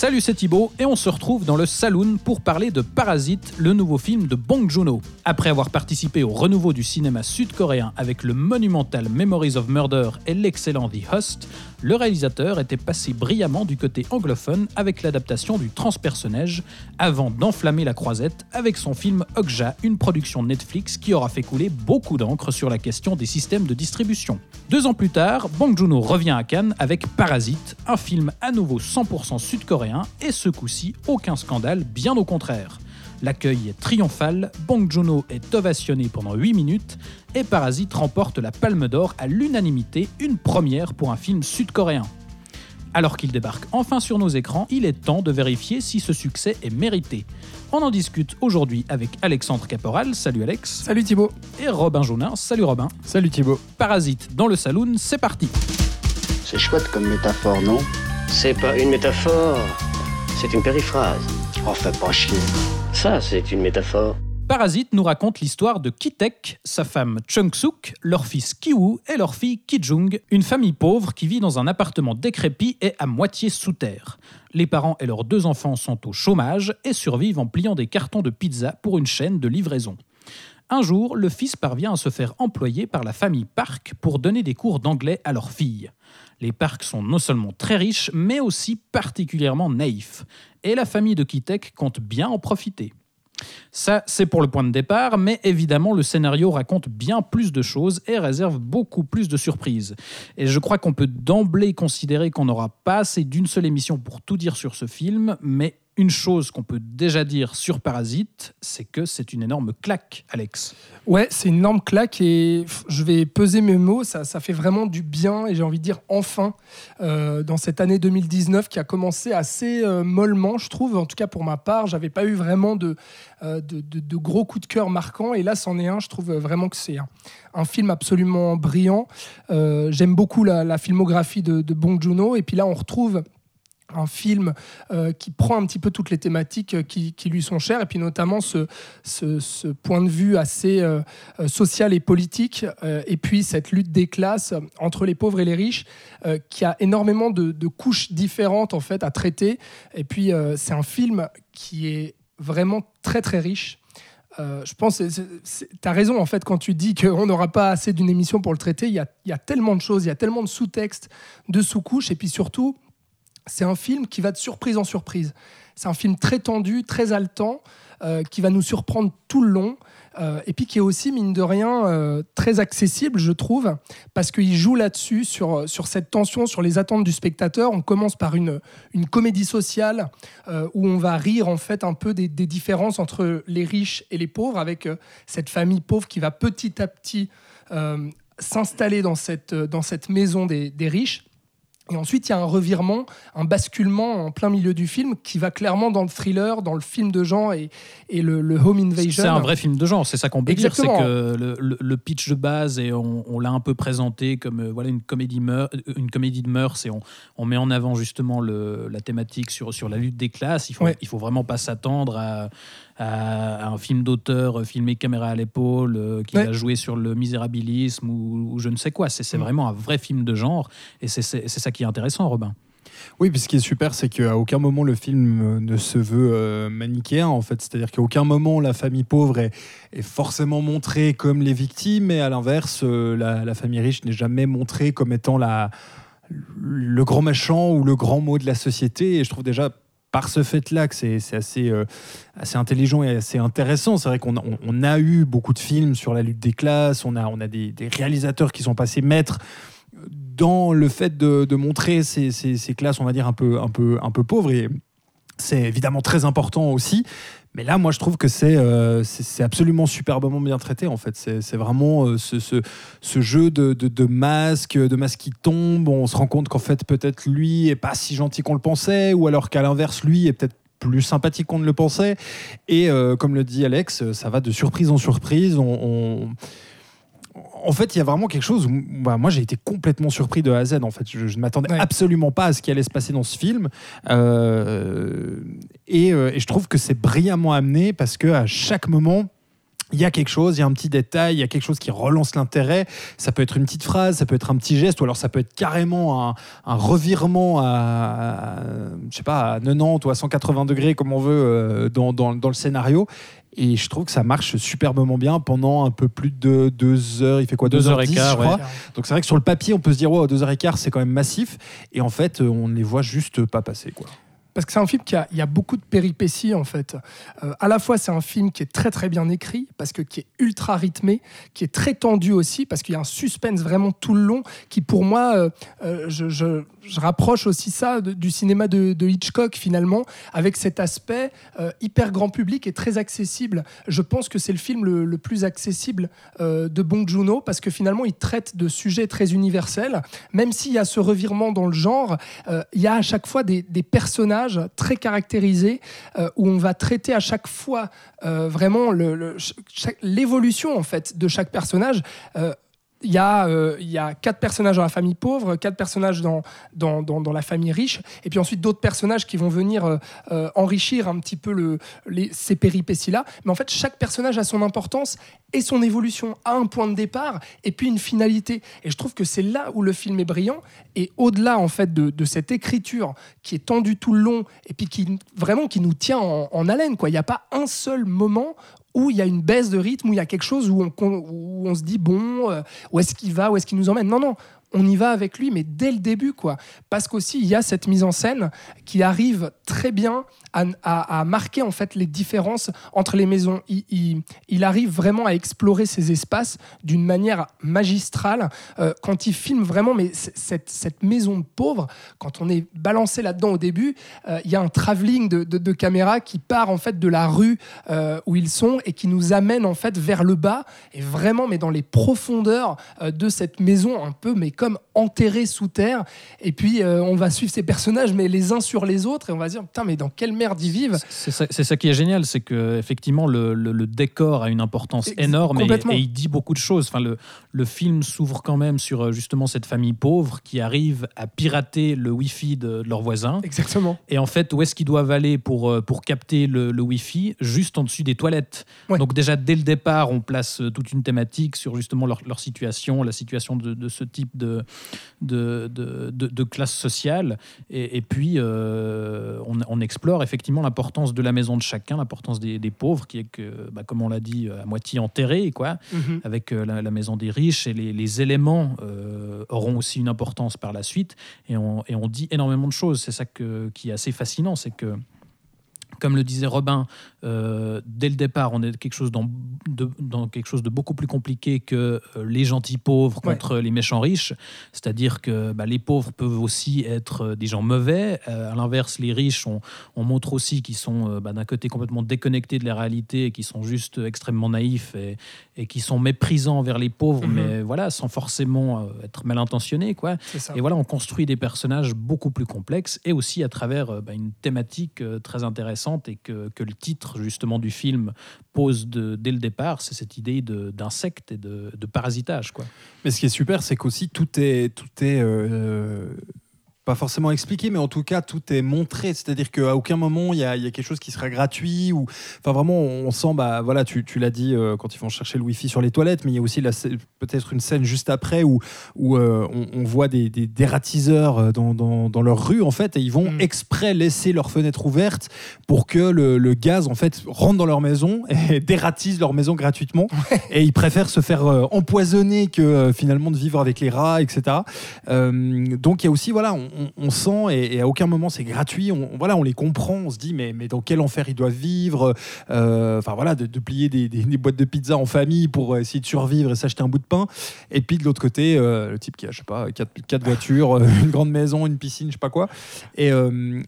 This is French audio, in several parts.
Salut, c'est Thibaut et on se retrouve dans le Saloon pour parler de Parasite, le nouveau film de Bong Joon-ho. Après avoir participé au renouveau du cinéma sud-coréen avec le monumental Memories of Murder et l'excellent The Host, le réalisateur était passé brillamment du côté anglophone avec l'adaptation du transpersonnage avant d'enflammer la croisette avec son film Okja, une production Netflix qui aura fait couler beaucoup d'encre sur la question des systèmes de distribution. Deux ans plus tard, Bong Joon-ho revient à Cannes avec Parasite, un film à nouveau 100% sud-coréen et ce coup-ci, aucun scandale, bien au contraire. L'accueil est triomphal, Bong Joon-ho est ovationné pendant 8 minutes et Parasite remporte la Palme d'Or à l'unanimité, une première pour un film sud-coréen. Alors qu'il débarque enfin sur nos écrans, il est temps de vérifier si ce succès est mérité. On en discute aujourd'hui avec Alexandre Caporal, salut Alex. Salut Thibaut. Et Robin Jaunin, salut Robin. Salut Thibaut. Parasite dans le saloon, c'est parti. C'est chouette comme métaphore, non? C'est pas une métaphore, c'est une périphrase. Fais pas chier. Ça, c'est une métaphore. Parasite nous raconte l'histoire de Kitek, sa femme Chung-suk, leur fils Kiwoo et leur fille Kijung, une famille pauvre qui vit dans un appartement décrépit et à moitié sous terre. Les parents et leurs deux enfants sont au chômage et survivent en pliant des cartons de pizza pour une chaîne de livraison. Un jour, le fils parvient à se faire employer par la famille Park pour donner des cours d'anglais à leur fille. Les Park sont non seulement très riches, mais aussi particulièrement naïfs. Et la famille de Kitek compte bien en profiter. Ça, c'est pour le point de départ, mais évidemment, le scénario raconte bien plus de choses et réserve beaucoup plus de surprises. Et je crois qu'on peut d'emblée considérer qu'on n'aura pas assez d'une seule émission pour tout dire sur ce film, mais une chose qu'on peut déjà dire sur Parasite, c'est que c'est une énorme claque, Alex. Ouais, c'est une énorme claque et je vais peser mes mots, ça, ça fait vraiment du bien et j'ai envie de dire enfin euh, dans cette année 2019 qui a commencé assez euh, mollement, je trouve, en tout cas pour ma part, j'avais pas eu vraiment de, euh, gros coups de cœur marquants et là c'en est un, je trouve vraiment que c'est un, film absolument brillant. J'aime beaucoup la, la, filmographie de, de Bong Joon-ho et puis là on retrouve un film euh, qui prend un petit peu toutes les thématiques euh, qui, lui sont chères, et puis notamment ce, ce, point de vue assez euh, social et politique, et puis cette lutte des classes entre les pauvres et les riches, qui a énormément de, couches différentes en fait à traiter. Et puis c'est un film qui est vraiment très très riche. je pense, tu as raison en fait quand tu dis qu'on n'aura pas assez d'une émission pour le traiter. Il y, il y a tellement de choses, il y a tellement de sous-textes, de sous-couches, et puis surtout, c'est un film qui va de surprise en surprise. C'est un film très tendu, très haletant, euh, qui va nous surprendre tout le long. Euh, et puis qui est aussi, mine de rien, euh, très accessible, je trouve, parce qu'il joue là-dessus, sur, sur cette tension, sur les attentes du spectateur. On commence par une, une comédie sociale où on va rire en fait un peu des, différences entre les riches et les pauvres, avec cette famille pauvre qui va petit à petit s'installer dans cette, dans cette maison des, des riches. Et ensuite, il y a un revirement, un basculement en plein milieu du film qui va clairement dans le thriller, dans le film de genre et, et le, home invasion. C'est un vrai film de genre, c'est ça qu'on peut dire. C'est que le, pitch de base, et on, l'a un peu présenté comme euh, voilà, une, comédie une comédie de mœurs, et on, on met en avant justement la thématique sur, sur la lutte des classes. Il faut, il faut vraiment pas s'attendre à, un film d'auteur filmé caméra à l'épaule, euh, qui va jouer sur le misérabilisme ou, je ne sais quoi. C'est mm. vraiment un vrai film de genre, et c'est ça qui intéressant, Robin. Oui, puis ce qui est super, c'est qu'à aucun moment le film ne se veut euh, manichéen, en fait. C'est-à-dire qu'à aucun moment la famille pauvre est, forcément montrée comme les victimes, et à l'inverse, euh, la, famille riche n'est jamais montrée comme étant la, le grand méchant ou le grand mot de la société. Et je trouve déjà par ce fait-là que c'est assez, euh, assez intelligent et assez intéressant. C'est vrai qu'on a, eu beaucoup de films sur la lutte des classes, on a, on a des, réalisateurs qui sont passés maîtres dans le fait de, montrer ces, classes, on va dire, un peu, un peu, un peu pauvres. Et c'est évidemment très important aussi. Mais là, moi, je trouve que c'est euh, c'est absolument superbement bien traité, en fait. C'est vraiment euh, ce, ce, jeu de, de, masques, de masques qui tombent. On se rend compte qu'en fait, peut-être lui est pas si gentil qu'on le pensait, ou alors qu'à l'inverse, lui est peut-être plus sympathique qu'on ne le pensait. Et euh, comme le dit Alex, ça va de surprise en surprise. En fait, il y a vraiment quelque chose où bah, moi j'ai été complètement surpris de A à Z. En fait, je, je ne m'attendais Ouais. absolument pas à ce qui allait se passer dans ce film. Euh, et, euh, et je trouve que c'est brillamment amené parce que à chaque moment. Il y a quelque chose, il y a un petit détail, il y a quelque chose qui relance l'intérêt. Ça peut être une petite phrase, ça peut être un petit geste, ou alors ça peut être carrément un, un revirement à, à, je sais pas, à 90 ou à 180 degrés, comme on veut, euh, dans, dans- dans le scénario. Et je trouve que ça marche superbement bien pendant un peu plus de deux heures. Il fait quoi? Deux heures et 2h10, quart, je crois. ouais. Donc c'est vrai que sur le papier, on peut se dire, wow, deux heures et quart, c'est quand même massif. Et en fait, on ne les voit juste pas passer. Quoi. Parce que c'est un film qui a, beaucoup de péripéties en fait. Euh, à la fois c'est un film qui est très très bien écrit parce que qui est ultra rythmé, qui est très tendu aussi parce qu'il y a un suspense vraiment tout le long qui pour moi, euh, euh, je, rapproche aussi ça du cinéma de, Hitchcock finalement avec cet aspect euh, hyper grand public et très accessible. Je pense que c'est le film le, plus accessible de Bong Joon-ho parce que finalement il traite de sujets très universels, même s'il y a ce revirement dans le genre. Il y a à chaque fois des personnages très caractérisés euh, où on va traiter à chaque fois euh, vraiment l'évolution en fait de chaque personnage. Il y, a, euh, y a quatre personnages dans la famille pauvre, quatre personnages dans, la famille riche, et puis ensuite d'autres personnages qui vont venir euh, euh, enrichir un petit peu le, les, ces péripéties-là. Mais en fait, chaque personnage a son importance et son évolution, a un point de départ et puis une finalité. Et je trouve que c'est là où le film est brillant. Et au-delà en fait de, cette écriture qui est tendue tout le long et puis qui vraiment qui nous tient en, en haleine, quoi. Il n'y a pas un seul moment où il y a une baisse de rythme, où il y a quelque chose où on, où on se dit bon, euh, où est-ce qu'il va, où est-ce qu'il nous emmène? Non, non, on y va avec lui, mais dès le début, quoi. Parce qu'aussi, il y a cette mise en scène qui arrive très bien à, marquer en fait les différences entre les maisons. Il, arrive vraiment à explorer ces espaces d'une manière magistrale euh, quand il filme vraiment. Mais cette, cette maison de pauvres, quand on est balancé là-dedans au début, euh, il y a un travelling de, caméra qui part en fait de la rue euh, où ils sont et qui nous amène en fait vers le bas et vraiment mais dans les profondeurs de cette maison un peu mais comme enterrée sous terre et puis euh, on va suivre ces personnages mais les uns sur les autres et on va dire putain mais dans quelle merde ils vivent C'est ça, ça qui est génial, c'est que effectivement le, le- le décor a une importance énorme et, il dit beaucoup de choses. Enfin, le, le film s'ouvre quand même sur euh, justement cette famille pauvre qui arrive à pirater le Wi-Fi de, de leurs voisins. exactement Et en fait, où est-ce qu'ils doivent aller pour, euh, pour capter le, le Wi-Fi? Juste en dessus des toilettes. Ouais. Donc déjà, dès le départ, on place toute une thématique sur justement leur, leur situation, la situation de, de ce type de, de, de, de- de classe sociale. Et, et puis, euh, on, on explore effectivement l'importance de la maison de chacun, l'importance des, des pauvres, qui est que, bah, comme on l'a dit, à moitié enterrée, quoi Mhm. avec euh, la, la maison des riches et les, les éléments euh, auront aussi une importance par la suite et on, et on dit énormément de choses. C'est ça que- qui est assez fascinant, c'est que comme le disait Robin, euh, dès le départ, on est quelque chose dans, de, dans quelque chose de beaucoup plus compliqué que euh, les gentils pauvres Ouais. contre les méchants riches. C'est-à-dire que bah, les pauvres peuvent aussi être euh, des gens mauvais. Euh, à l'inverse, les riches, on, on montre aussi qu'ils sont bah, d'un côté complètement déconnectés de la réalité, et qui sont juste extrêmement naïfs et, et qui sont méprisants envers les pauvres, Mhm. mais voilà, sans forcément être mal intentionnés, quoi. Et voilà, on construit des personnages beaucoup plus complexes et aussi à travers bah, une thématique très intéressante et que, que le titre justement du film pose dès le départ, c'est cette idée d'insectes et de, de parasitage. Quoi. Mais ce qui est super, c'est qu'aussi tout est, tout est euh, pas forcément expliqué, mais en tout cas tout est montré. C'est-à-dire qu'à aucun moment il y, a, il y a quelque chose qui sera gratuit ou, enfin vraiment, on sent, bah voilà, tu, tu l'as dit euh, quand ils vont chercher le wifi sur les toilettes, mais il y a aussi peut-être une scène juste après où, où euh, on, on voit des, des dératiseurs euh, dans, dans, dans leur rue en fait, et ils vont Mm. exprès laisser leurs fenêtres ouvertes pour que le, le gaz en fait rentre dans leur maison et dératise leur maison gratuitement. Et ils préfèrent se faire euh, empoisonner que finalement de vivre avec les rats, etc. Donc il y a aussi, voilà, on, on- sent, et, à aucun moment c'est gratuit, on, voilà, on les comprend, on se dit, mais, mais dans quel enfer ils doivent vivre Euh, Enfin voilà, de, plier des, boîtes de pizza en famille pour essayer de survivre et s'acheter un bout de pain. Et puis de l'autre côté, euh, le type qui a, je sais pas, quatre, quatre voitures, euh, une grande maison, une piscine, je sais pas quoi. Et,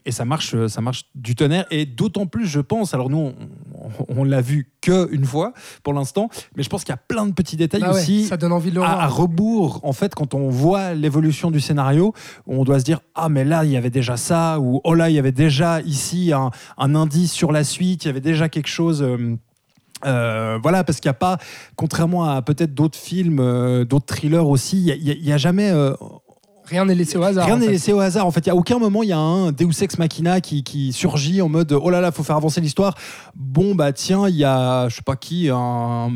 et ça marche, ça marche du tonnerre. Et d'autant plus, je pense, alors nous, on- on l'a vu que une fois pour l'instant, mais je pense qu'il y a plein de petits détails Bah ouais, aussi ça donne envie de le à, à rebours, en fait, quand on voit l'évolution du scénario, on doit se dire ah mais là il y avait déjà ça ou oh là il y avait déjà ici un, un indice sur la suite, il y avait déjà quelque chose. euh, Euh, voilà, parce qu'il n'y a pas, contrairement à peut-être d'autres films, euh, d'autres thrillers aussi, il n'y a, jamais. euh, Rien n'est laissé au hasard. Rien en n'est fait. laissé au hasard. En fait, il y a aucun moment, il y a un Deus ex machina qui, qui surgit en mode oh là là, faut faire avancer l'histoire. Bon bah tiens, il y a je sais pas qui, un,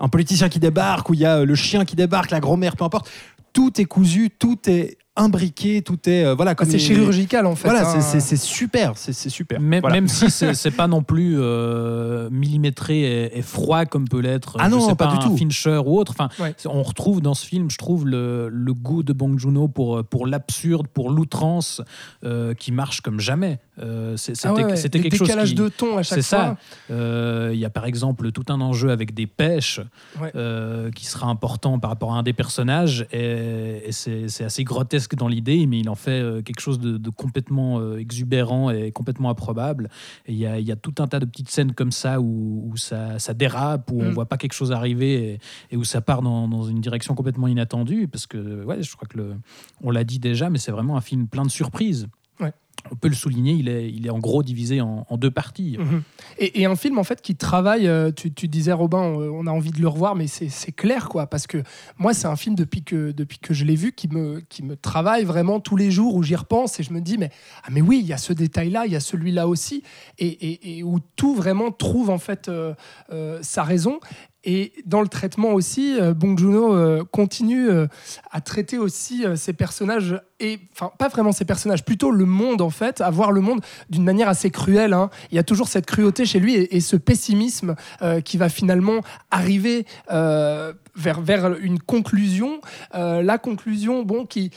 un politicien qui débarque ou il y a le chien qui débarque, la grand-mère, peu importe. Tout est cousu, tout est imbriqué, tout est euh, voilà Ah, comme c'est les- chirurgical en fait. Voilà, hein. c'est- c'est c'est super, c'est c'est super. Même, Voilà. même si c'est c'est pas non plus euh, millimétré et, et froid comme peut l'être Ah je non, sais pas du un tout. Fincher ou autre. Enfin, Ouais. c'est- on retrouve dans ce film, je trouve, le, le goût de Bong Joon-ho pour, pour l'absurde, pour l'outrance, euh, qui marche comme jamais. Euh, c'est- Ah ouais, C'était ouais. c'était quelque chose décalages qui- de ton à chaque C'est fois. ça. Euh, Il y a par exemple tout un enjeu avec des pêches Ouais. euh, qui sera important par rapport à un des personnages et, et c'est c'est assez grotesque dans l'idée, mais il en fait euh, quelque chose de, de complètement euh, exubérant et complètement improbable. Et il y a, il y a tout un tas de petites scènes comme ça où, où ça, ça dérape, où on Mm. voit pas quelque chose arriver et, et où ça part dans, dans une direction complètement inattendue parce que ouais, je crois que le, on l'a dit déjà, mais c'est vraiment un film plein de surprises. On peut le souligner, il est, il est en gros divisé en, deux parties. Mhm. Et, un film en fait qui travaille, euh, tu, disais Robin, on a envie de le revoir, mais c'est clair quoi, parce que moi c'est un film depuis que, depuis que je l'ai vu qui me, qui me travaille vraiment tous les jours où j'y repense et je me dis mais, ah, mais oui, il y a ce détail-là, il y a celui-là aussi, et, et- où tout vraiment trouve en fait euh, euh, sa raison. Et dans le traitement aussi, Bong Joon-ho continue à traiter aussi ces personnages, et enfin pas vraiment ces personnages, plutôt le monde en fait, à voir le monde d'une manière assez cruelle. hein. Il y a toujours cette cruauté chez lui et, et ce pessimisme euh, qui va finalement arriver euh, vers, vers une conclusion. Euh, la conclusion, bon, qui,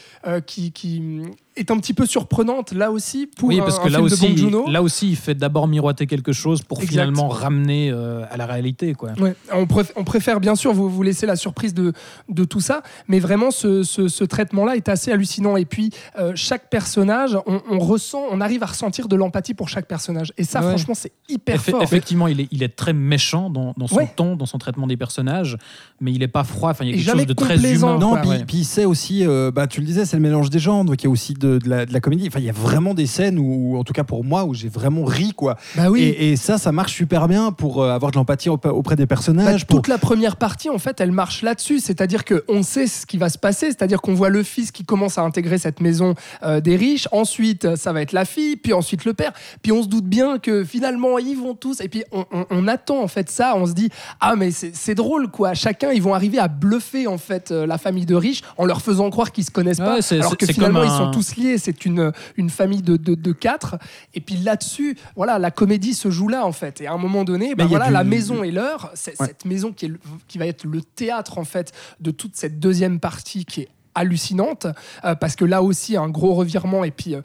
qui, qui est un petit peu surprenante là aussi pour oui, parce un que là film de aussi, Bong Joon-ho. là aussi, il fait d'abord miroiter quelque chose pour Exact. finalement ramener euh, à la réalité. Quoi. Ouais, on, préf- on préfère bien sûr vous, vous laisser la surprise de, de tout ça, mais vraiment ce, ce- ce traitement-là est assez hallucinant. Et puis euh, chaque personnage, on, on ressent, on arrive à ressentir de l'empathie pour chaque personnage. Et ça, Ouais. franchement, c'est hyper Effe- fort. Effectivement, il est, il est très méchant dans, dans son Ouais. ton, dans son traitement des personnages, mais il est pas froid. Enfin, il y a quelque chose de très humain. Non, quoi, puis, ouais. puis c'est aussi, euh, bah, tu le disais, c'est le mélange des genres, donc il y a aussi de, de la, de la comédie. Enfin, il y a vraiment des scènes où, en tout cas pour moi, où j'ai vraiment ri, quoi. Bah oui. Et, et ça, ça marche super bien pour euh, avoir de l'empathie aup- auprès des personnages. Bah, pour- toute la première partie, en fait, elle marche là-dessus. C'est-à-dire qu'on sait ce qui va se passer. C'est-à-dire qu'on voit le fils qui commence à intégrer cette maison euh, des riches. Ensuite, ça va être la fille. Puis ensuite, le père. Puis on se doute bien que finalement, ils vont tous. Et puis on, on- on attend, en fait, ça. On se dit, ah, mais c'est drôle, quoi. Chacun, ils vont arriver à bluffer, en fait, euh, la famille de riches en leur faisant croire qu'ils se connaissent pas. Ouais, alors que finalement, ils sont tous liés. C'est une, une famille de, de, de quatre. Et puis là-dessus, voilà, la comédie se joue là, en fait. Et à un moment donné, a voilà, du- la maison et l'heure, c'est Ouais. cette maison qui, est le- qui va être le théâtre, en fait, de toute cette deuxième partie qui est hallucinante euh, parce que là aussi un gros revirement et puis euh,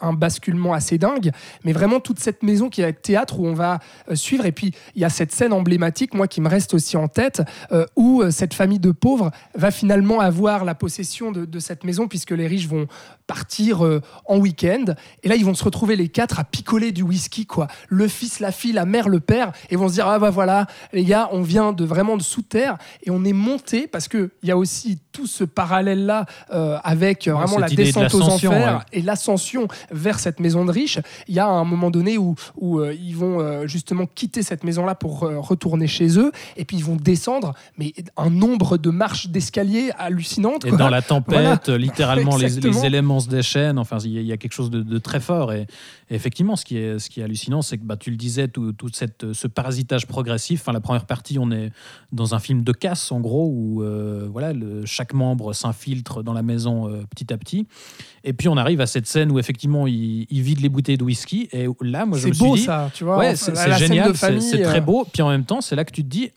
un, basculement assez dingue. Mais vraiment toute cette maison qui être théâtre où on va euh, suivre et puis il y a cette scène emblématique moi qui me reste aussi en tête où cette famille de pauvres va finalement avoir la possession de, de cette maison puisque les riches vont partir en week-end. Et là ils vont se retrouver les quatre à picoler du whisky quoi. Le fils la fille la mère le père et vont se dire ah bah voilà les gars on vient de vraiment de sous terre et on est monté parce que il y a aussi tout ce parallèle là avec euh, Ouais, vraiment la de descente aux enfers ouais. et l'ascension vers cette maison de riches il y a un moment donné où, où euh, ils vont euh, justement quitter cette maison là pour euh, retourner chez eux et puis ils vont descendre mais un nombre de marches d'escalier hallucinantes Et quoi. dans la tempête, Voilà. euh, littéralement, les, éléments se déchaînent. Enfin, il y, a- il y a quelque chose de, de très fort. Et, et effectivement, ce qui est, ce qui est hallucinant, c'est que bah, tu le disais, tout, tout cette, ce parasitage progressif. Enfin, la première partie, on est dans un film de casse, en gros, où euh, voilà, le- chaque membre s'infiltre dans la maison euh, petit à petit. Et puis, on arrive à cette scène où effectivement, il, il vide les bouteilles de whisky. Et là, moi, je c'est me suis beau dit, ça tu vois Ouais, c'est c'est génial, c'est c'est très euh, beau. Puis en même temps, c'est là que tu te dis.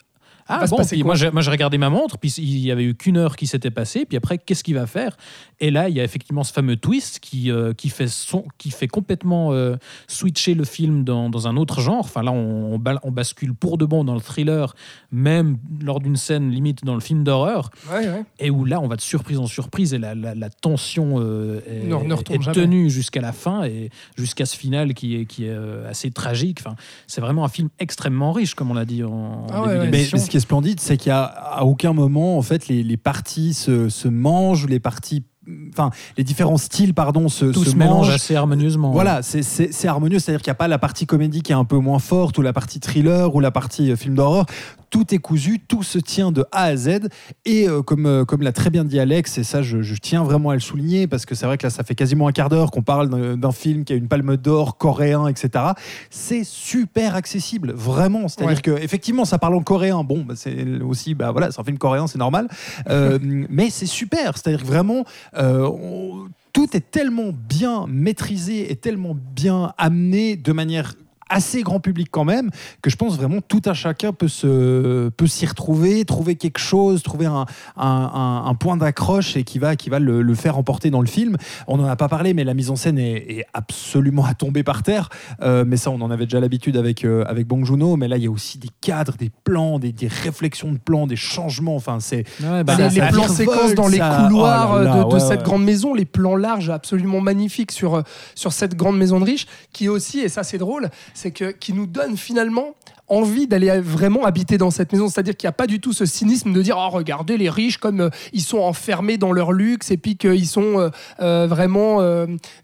Ah bon, puis moi j'ai, moi j'ai regardé ma montre, puis il y avait eu qu'une heure qui s'était passée, puis après qu'est-ce qu'il va faire? Et là il y a effectivement ce fameux twist qui, euh, qui, fait, son, qui fait complètement euh, switcher le film dans, dans un autre genre. Enfin là on, on, bal- on bascule pour de bon dans le thriller, même lors d'une scène limite dans le film d'horreur, ouais, ouais. et où là on va de surprise en surprise et la, la, la tension euh, est, Ne- ne retombe est jamais. tenue jusqu'à la fin et jusqu'à ce final qui est, qui est euh, assez tragique. Enfin, c'est vraiment un film extrêmement riche, comme on l'a dit en, en Ah début ouais, ouais. Mais, d'émission. mais qui est splendide, c'est qu'à à aucun moment, en fait, les, les parties se, se mangent ou les parties enfin, les différents styles, pardon, se, Tout se se mélange mangent. assez harmonieusement. Voilà, c'est- c'est c'est harmonieux, c'est-à-dire qu'il n'y a pas la partie comédie qui est un peu moins forte, ou la partie thriller, ou la partie euh, film d'horreur. Tout est cousu, tout se tient de A à Z. Et euh, comme, euh, comme l'a très bien dit Alex, et ça je, je tiens vraiment à le souligner, parce que c'est vrai que là ça fait quasiment un quart d'heure qu'on parle d'un- film qui a une palme d'or coréen, etc. C'est super accessible, vraiment. C'est-à-dire Ouais. que effectivement ça parle en coréen. Bon, bah, c'est aussi, bah voilà, c'est un film coréen, c'est normal. Euh, mais c'est super. C'est-à-dire que vraiment, on- tout est tellement bien maîtrisé et tellement bien amené de manière assez grand public quand même que je pense vraiment tout un chacun peut se peut s'y retrouver trouver quelque chose trouver un, un, point d'accroche et qui va qui va le, le faire emporter dans le film. On n'en a pas parlé mais la mise en scène est, est absolument à tomber par terre. Euh, mais ça on en avait déjà l'habitude avec euh, avec Bong Joon-ho. Mais là il y a aussi des cadres des plans des, des réflexions de plans des changements. Enfin c'est Ouais, bah, les, plans séquences dans les ça- couloirs oh là là, de, de ouais, cette ouais. grande maison, les plans larges absolument magnifiques sur, sur cette grande maison de riches, qui aussi, et ça c'est drôle, c'est que qui nous donne finalement envie d'aller vraiment habiter dans cette maison. C'est-à-dire qu'il n'y a pas du tout ce cynisme de dire oh regardez les riches comme euh, ils sont enfermés dans leur luxe et puis qu'ils sont euh, euh, vraiment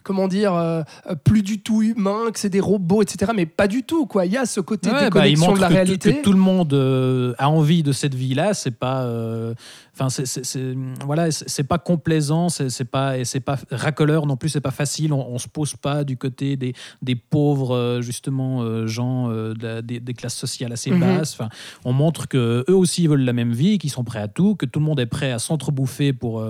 comment dire plus du tout humains, que c'est des robots, etc. Mais pas du tout quoi. Il y a ce côté Ouais, bah, déconnexion montre de la que, tout- réalité. que tout le monde a envie de cette vie-là. C'est pas, enfin, c'est, voilà, c'est pas complaisant, c'est pas, et c'est pas racoleur non plus. C'est pas facile. On, on se pose pas du côté des, des pauvres euh, justement euh, gens euh, de des, des classes sociales assez Mhm. basses. Enfin, on montre que eux aussi veulent la même vie, qu'ils sont prêts à tout, que tout le monde est prêt à s'entrebouffer pour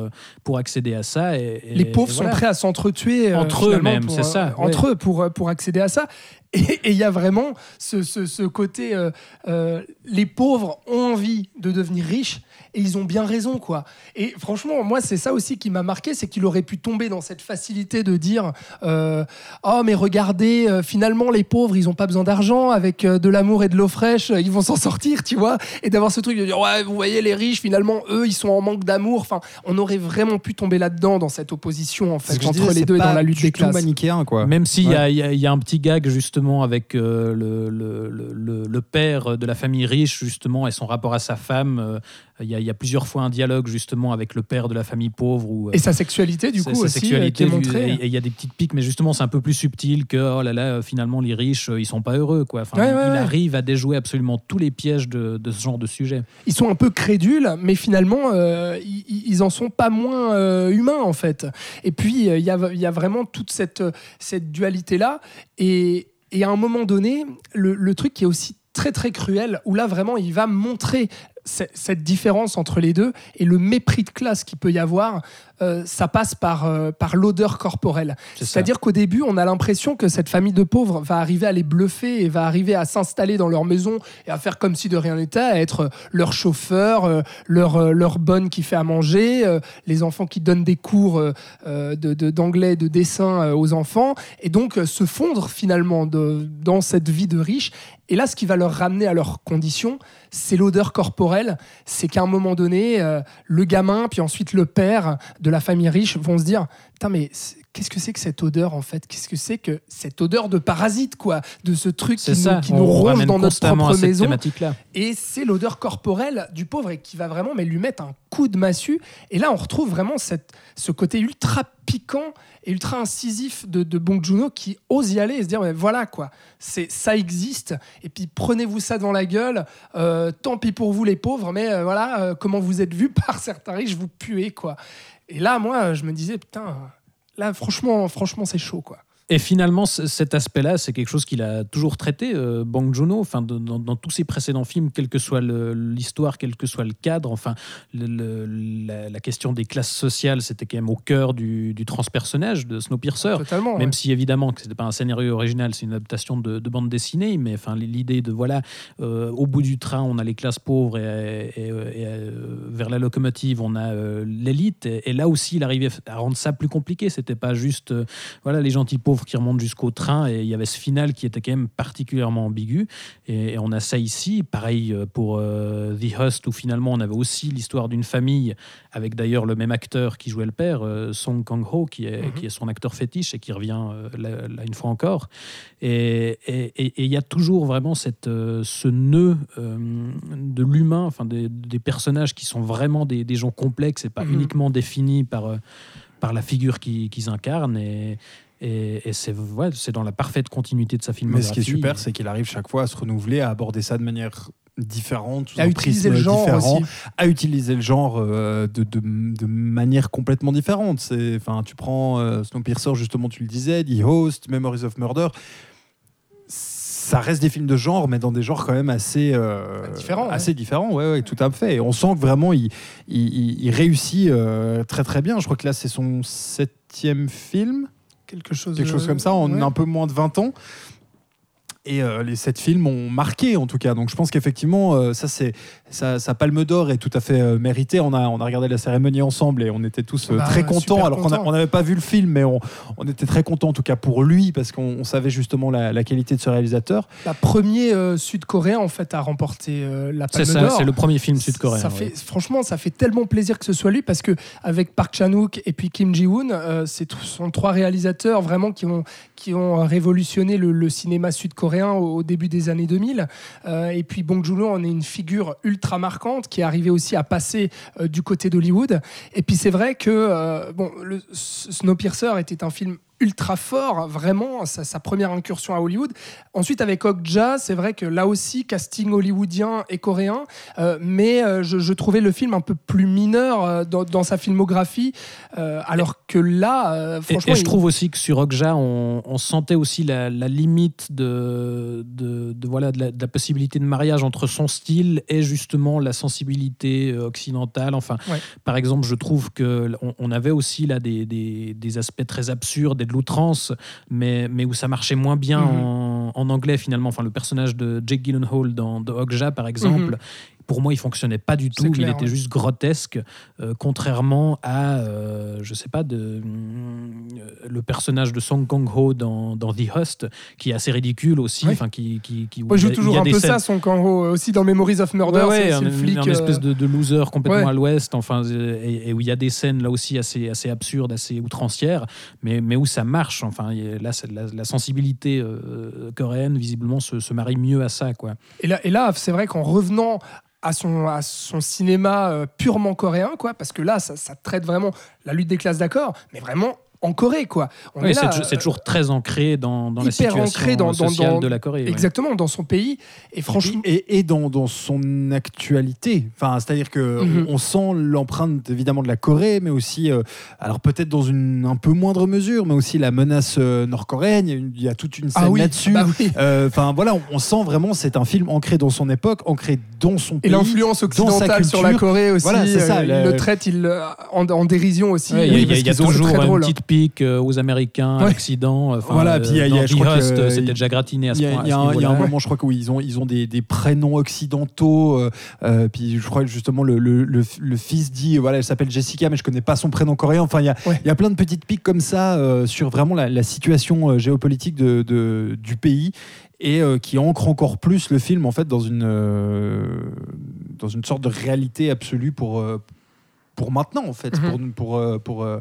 pour accéder à ça. Et, et- les pauvres et sont prêts à s'entretuer Entre eux même, c'est ça, ouais. entre eux pour, pour accéder à ça et et il y a vraiment ce, ce- ce côté euh, euh, les pauvres ont envie de devenir riches et ils ont bien raison quoi. Et franchement moi c'est ça aussi qui m'a marqué c'est qu'il aurait pu tomber dans cette facilité de dire euh, oh mais regardez euh, finalement les pauvres ils ont pas besoin d'argent. Avec euh, de l'amour et de l'eau fraîche ils vont s'en sortir tu vois. Et d'avoir ce truc de dire ouais vous voyez les riches finalement eux ils sont en manque d'amour. Enfin on aurait vraiment pu tomber là-dedans dans cette opposition en fait entre disais, les deux et dans la lutte du des tout classes. manichéen quoi. Même s'il y, Ouais. y, a- il y a un petit gag justement avec euh, le, le, le- le- le père de la famille riche justement et son rapport à sa femme. euh, il, y a, il y a plusieurs fois un dialogue justement avec le père de la famille pauvre. Où, euh, et sa sexualité du coup sa aussi euh, sexualité qui est lui- montrée et et il y a des petites piques mais justement c'est un peu plus subtil que oh là là finalement les riches euh, ils sont pas heureux quoi enfin, Ouais, il, ouais, il ouais. arrive à déjouer absolument tous les pièges de, de ce genre de sujet ils sont un peu crédules, mais finalement, euh, ils, ils en sont pas moins euh, humains, en fait. Et puis, il y, a, il y a vraiment toute cette, cette dualité-là. Et, et à un moment donné, le, le truc qui est aussi très, très cruel, où là, vraiment, il va montrer cette différence entre les deux et le mépris de classe qu'il peut y avoir, euh, ça passe par, euh, par l'odeur corporelle. C'est-à-dire qu'au début, on a l'impression que cette famille de pauvres va arriver à les bluffer et va arriver à s'installer dans leur maison et à faire comme si de rien n'était, à être leur chauffeur, euh, leur, euh, leur bonne qui fait à manger, euh, les enfants qui donnent des cours euh, euh, de- de- d'anglais, de, dessin euh, aux enfants, et donc euh, se fondre finalement de- dans cette vie de riche. Et là, ce qui va leur ramener à leurs conditions, c'est l'odeur corporelle. C'est qu'à un moment donné, euh, le gamin, puis ensuite le père de la famille riche vont se dire Putain, mais qu'est-ce que c'est que cette odeur en fait? Qu'est-ce que c'est que cette odeur de parasite, quoi? De ce truc qui nous, qui ronge dans notre propre maison là et c'est l'odeur corporelle du pauvre et qui va vraiment mais lui mettre un coup de massue. Et là, on retrouve vraiment cette, ce côté ultra piquant et ultra incisif de, de Bong Joon-ho qui ose y aller et se dire mais voilà quoi, c'est ça existe. Et puis prenez-vous ça dans la gueule. Euh, tant pis pour vous les pauvres, mais euh, voilà euh, comment vous êtes vus par certains riches, vous puez quoi. Et là, moi, je me disais putain, là franchement, franchement, c'est chaud quoi. Et finalement, cet aspect-là, c'est quelque chose qu'il a toujours traité, euh, Bong Joon-ho, enfin, de- dans, dans tous ses précédents films, quelle que soit l'histoire, quel que soit le cadre, enfin, le- le- la, la question des classes sociales, c'était quand même au cœur du, du transpersonnage de Snowpiercer. Totalement. Même ouais. si évidemment que c'était pas un scénario original, c'est une adaptation de, de bande dessinée, mais enfin l'idée de voilà, euh, au bout du train on a les classes pauvres et, et- et, euh, vers la locomotive on a euh, l'élite. Et, là aussi il arrivait à rendre ça plus compliqué. C'était pas juste voilà les gentils pauvres qui remontent jusqu'au train et il y avait ce final qui était quand même particulièrement ambigu. Et, et on a ça ici, pareil euh, pour euh, The Host où finalement on avait aussi l'histoire d'une famille avec d'ailleurs le même acteur qui jouait le père, euh, Song Kang-ho, qui est, Mhm. qui est son acteur fétiche et qui revient là, là une fois encore. Et il y a toujours vraiment cette, ce nœud de l'humain, enfin des, des personnages qui sont vraiment des, des gens complexes et pas Mhm. uniquement définis par, par la figure qu'ils qu'ils incarnent. Et, et, et c'est ouais, dans la parfaite continuité de sa Mais filmographie. ce qui est super, c'est qu'il arrive chaque fois à se renouveler, à aborder ça de manière différente, sous À un utiliser prisme le genre différent, aussi. à utiliser le genre euh, de, de, de manière complètement différente. Enfin, tu prends euh, Snowpiercer, justement, tu le disais, The Host, Memories of Murder. Ça reste des films de genre, mais dans des genres quand même assez euh, Différents, ouais. assez différents. Ouais, ouais, tout à fait. Et on sent que vraiment il, il, il- il réussit euh, très très bien. Je crois que là c'est son septième film Quelque chose, quelque chose euh, comme ça, en ouais. un peu moins de 20 ans. Et euh, les sept films ont marqué en tout cas. Donc je pense qu'effectivement, euh, ça c'est ça, sa palme d'or est tout à fait euh, méritée. On a on a regardé la cérémonie ensemble et on était tous euh, Bah, très contents. Alors qu'on n'avait pas vu le film, mais on, on était très contents en tout cas pour lui parce qu'on on savait justement la, la qualité de ce réalisateur. La premier euh, sud-coréen en fait à remporter euh, la C'est Palme ça, d'Or. c'est le premier film sud-coréen. Ça ouais. franchement, ça fait tellement plaisir que ce soit lui parce que avec Park Chan-wook et puis Kim Ji-woon, euh, c'est t- sont trois réalisateurs vraiment qui ont qui ont révolutionné le, cinéma sud-coréen au, début des années 2000. Euh, et puis Bong Joon-ho en est une figure ultra marquante qui est arrivée aussi à passer euh, du côté d'Hollywood. Et puis c'est vrai que euh, bon, le Snowpiercer était un film ultra fort, vraiment, sa, sa première incursion à Hollywood. Ensuite, avec Okja, c'est vrai que là aussi, casting hollywoodien et coréen, euh, mais euh, je, je trouvais le film un peu plus mineur euh, dans, dans sa filmographie, alors que là, Et, franchement, et je il- trouve aussi que sur Okja, on, on sentait aussi la, la limite de, de, de, voilà, de la, de la possibilité de mariage entre son style et justement la sensibilité occidentale. Enfin, Ouais. par exemple, je trouve que on, on avait aussi là des, des, des aspects très absurdes et de l'outrance, mais, mais où ça marchait moins bien Mhm. en, en anglais finalement. Enfin, le personnage de Jake Gyllenhaal dans, dans Okja, par exemple. Pour moi, il fonctionnait pas du tout. Il était juste grotesque, euh, contrairement à, euh, je sais pas, de, le personnage de Song Kang Ho dans, dans The Host, qui est assez ridicule aussi. Enfin, qui, qui, qui, Moi, je où joue toujours un peu scènes- ça, son Kang-ho, aussi dans Memories of Murder, Ouais, ouais, c'est un, le flic. un espèce euh, de, de loser complètement ouais. à l'ouest, enfin, euh, et, et où il y a des scènes là aussi assez, assez absurdes, assez outrancières, mais, mais où ça marche. Enfin, là, la, la sensibilité euh, coréenne, visiblement, se, se marie mieux à ça. Quoi. Et là, et là c'est vrai qu'en revenant à son, à son cinéma euh, purement coréen, quoi, parce que là, ça, ça traite vraiment la lutte des classes d'accord, mais vraiment en Corée, quoi. On Oui, est c'est là, tou- c'est euh, toujours très ancré dans, dans la situation ancré dans- dans- sociale dans- de la Corée. ouais. Exactement, dans son pays. Et franchement, et, et dans, dans son actualité. Enfin, c'est-à-dire que Mhm. on, on sent l'empreinte évidemment de la Corée, mais aussi, euh, alors peut-être dans une un peu moindre mesure, mais aussi la menace euh, nord-coréenne. Il y a une- Il y a toute une scène ah oui, là-dessus. bah oui. Euh, Enfin voilà, on, on sent vraiment c'est un film ancré dans son époque, ancré dans son Et pays. l'influence occidentale sur la. Corée aussi, Voilà, c'est ça, euh, le- il le traite il, en, en dérision aussi. Ouais, Il y a, y y toujours très une petite euh, aux Américains, à Ouais. l'Occident. Enfin, Voilà, euh, puis il y a- y a- je crois que, euh, c'était déjà gratiné à ce Il y, a, point. il y a à un, il y a un niveau-là. moment, je crois qu'ils ont, ils ont des, des prénoms occidentaux. euh, euh, puis je crois que justement le, le, le- le fils dit, voilà, elle s'appelle Jessica, mais je connais pas son prénom coréen. Enfin, il y a, Ouais. il y a plein de petites piques comme ça euh, sur vraiment la, la situation euh, géopolitique de, de- du pays et euh, qui ancre encore plus le film en fait dans une euh, dans une sorte de réalité absolue pour euh, pour maintenant en fait, Mhm. pour pour euh, pour euh,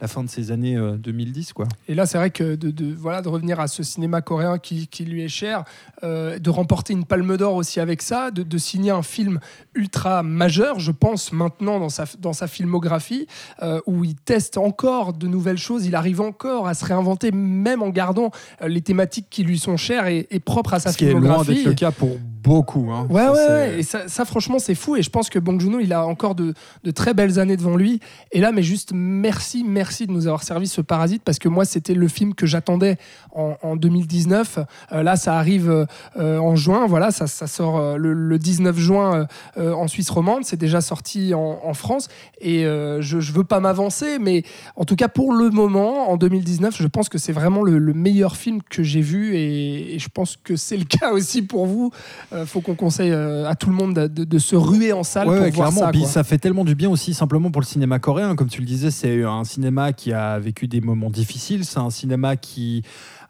la fin de ces années euh, 2010 quoi. Et là, c'est vrai que de, de- voilà, de revenir à ce cinéma coréen qui, qui lui est cher, euh, de remporter une palme d'or aussi avec ça, de, de signer un film ultra majeur, je pense, maintenant dans sa, dans sa filmographie, euh, où il teste encore de nouvelles choses, il arrive encore à se réinventer, même en gardant euh, les thématiques qui lui sont chères et, et propres à sa Ce qui est loin filmographie. d'être le cas pour beaucoup. hein. Ouais, Ça, ouais. Et ça, ça, franchement, c'est fou. Et je pense que Bong Joon-ho, il a encore de, de très belles années devant lui. Et là, mais juste merci, merci de nous avoir servi ce Parasite parce que moi, c'était le film que j'attendais en, en 2019. Euh, là, ça arrive euh, en juin. Voilà, ça, ça sort euh, le, le 19 juin en Suisse romande. C'est déjà sorti en, en France. Et je, je veux pas m'avancer, mais en tout cas, pour le moment, en 2019, je pense que c'est vraiment le, le meilleur film que j'ai vu. Et, et je pense que c'est le cas aussi pour vous. Euh, faut qu'on conseille euh, à tout le monde de, de- de se ruer en salle Ouais, pour ouais, voir clairement. ça. Puis ça fait tellement du bien aussi simplement pour le cinéma coréen. Comme tu le disais, c'est un cinéma qui a vécu des moments difficiles. C'est un cinéma qui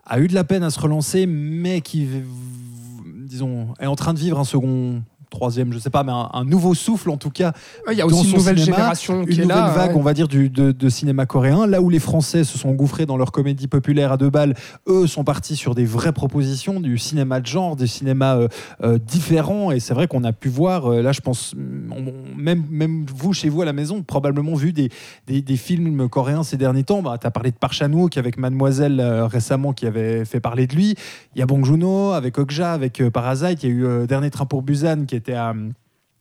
a eu de la peine à se relancer, mais qui, disons, est en train de vivre un second troisième, je sais pas, mais un, un nouveau souffle en tout cas. Ouais, Il y a aussi une nouvelle cinéma, génération Une qui est nouvelle là. vague, ouais. on va dire, du, de, de cinéma coréen. Là où les Français se sont engouffrés dans leur comédie populaire à deux balles, eux sont partis sur des vraies propositions, du cinéma de genre, des cinémas euh, euh, différents. Et c'est vrai qu'on a pu voir, euh, là je pense, on- même, même vous chez vous à la maison, probablement vu des, des, des films coréens ces derniers temps. Bah, tu as parlé de Park Chan-wook avec Mademoiselle euh, récemment qui avait fait parler de lui. Il y a Bong Joon-ho avec Okja, avec Parasite. Il y a eu Dernier train pour Busan qui était à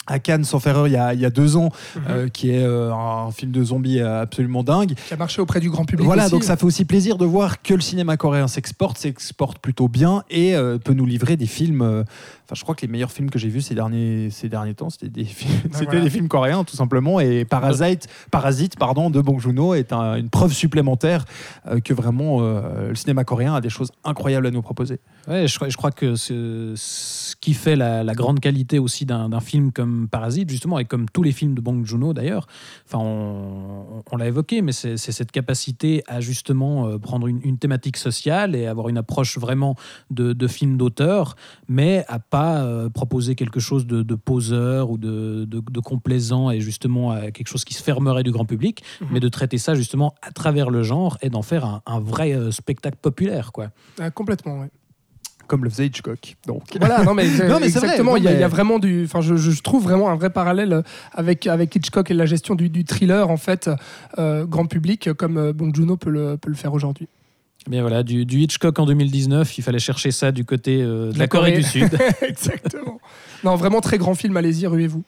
à Cannes, sans faire erreur, il y a, il y a deux ans, Mhm. euh, qui est euh, un film de zombies absolument dingue. qui a marché auprès du grand public. Voilà, aussi. donc ça fait aussi plaisir de voir que le cinéma coréen s'exporte, s'exporte plutôt bien et euh, peut nous livrer des films. euh, Enfin, je crois que les meilleurs films que j'ai vus ces derniers, ces derniers temps, c'était des, films, c'était voilà. des films coréens, tout simplement. Et Parasite, Parasite pardon, de Bong Joon-ho est un- une preuve supplémentaire euh, que vraiment euh, le cinéma coréen a des choses incroyables à nous proposer. Ouais, je, crois- je crois que ce, ce qui fait la, la grande qualité aussi d'un d'un film comme Parasite, justement, et comme tous les films de Bong Joon-ho d'ailleurs, enfin, on, on l'a évoqué, mais c'est cette capacité à justement euh, prendre une, une thématique sociale et avoir une approche vraiment de, de film d'auteur, mais à pas euh, proposer quelque chose de, de poseur ou de, complaisant et justement à quelque chose qui se fermerait du grand public, Mhm. mais de traiter ça justement à travers le genre et d'en faire un, un vrai euh, spectacle populaire, quoi. Ah, complètement, ouais. Comme le faisait Hitchcock. Donc. Voilà, non mais, Non, mais c'est vrai, exactement, non, il y, a- il y a mais- vraiment du, enfin je, je trouve vraiment un vrai parallèle avec avec Hitchcock et la gestion du, du thriller en fait euh, grand public comme euh, Bong Joon-ho peut le peut le faire aujourd'hui. Bien voilà, du, du Hitchcock en 2019, il fallait chercher ça du côté euh, de la, Corée, du Sud. Exactement. Non, vraiment très grand film, allez-y, ruez-vous.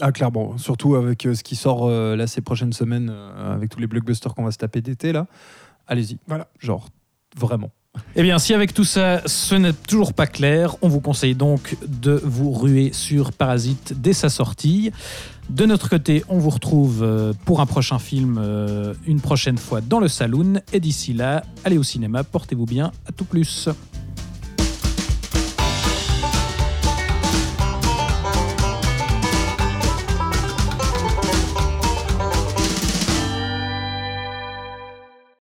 Ah clairement, surtout avec euh, ce qui sort euh, là ces prochaines semaines, euh, avec tous les blockbusters qu'on va se taper d'été là. Allez-y. Voilà. Genre, vraiment. Eh bien, si avec tout ça, ce n'est toujours pas clair, on vous conseille donc de vous ruer sur Parasite dès sa sortie. De notre côté, on vous retrouve euh, pour un prochain film euh, une prochaine fois dans le saloon. Et d'ici là, allez au cinéma, portez-vous bien, à tout plus.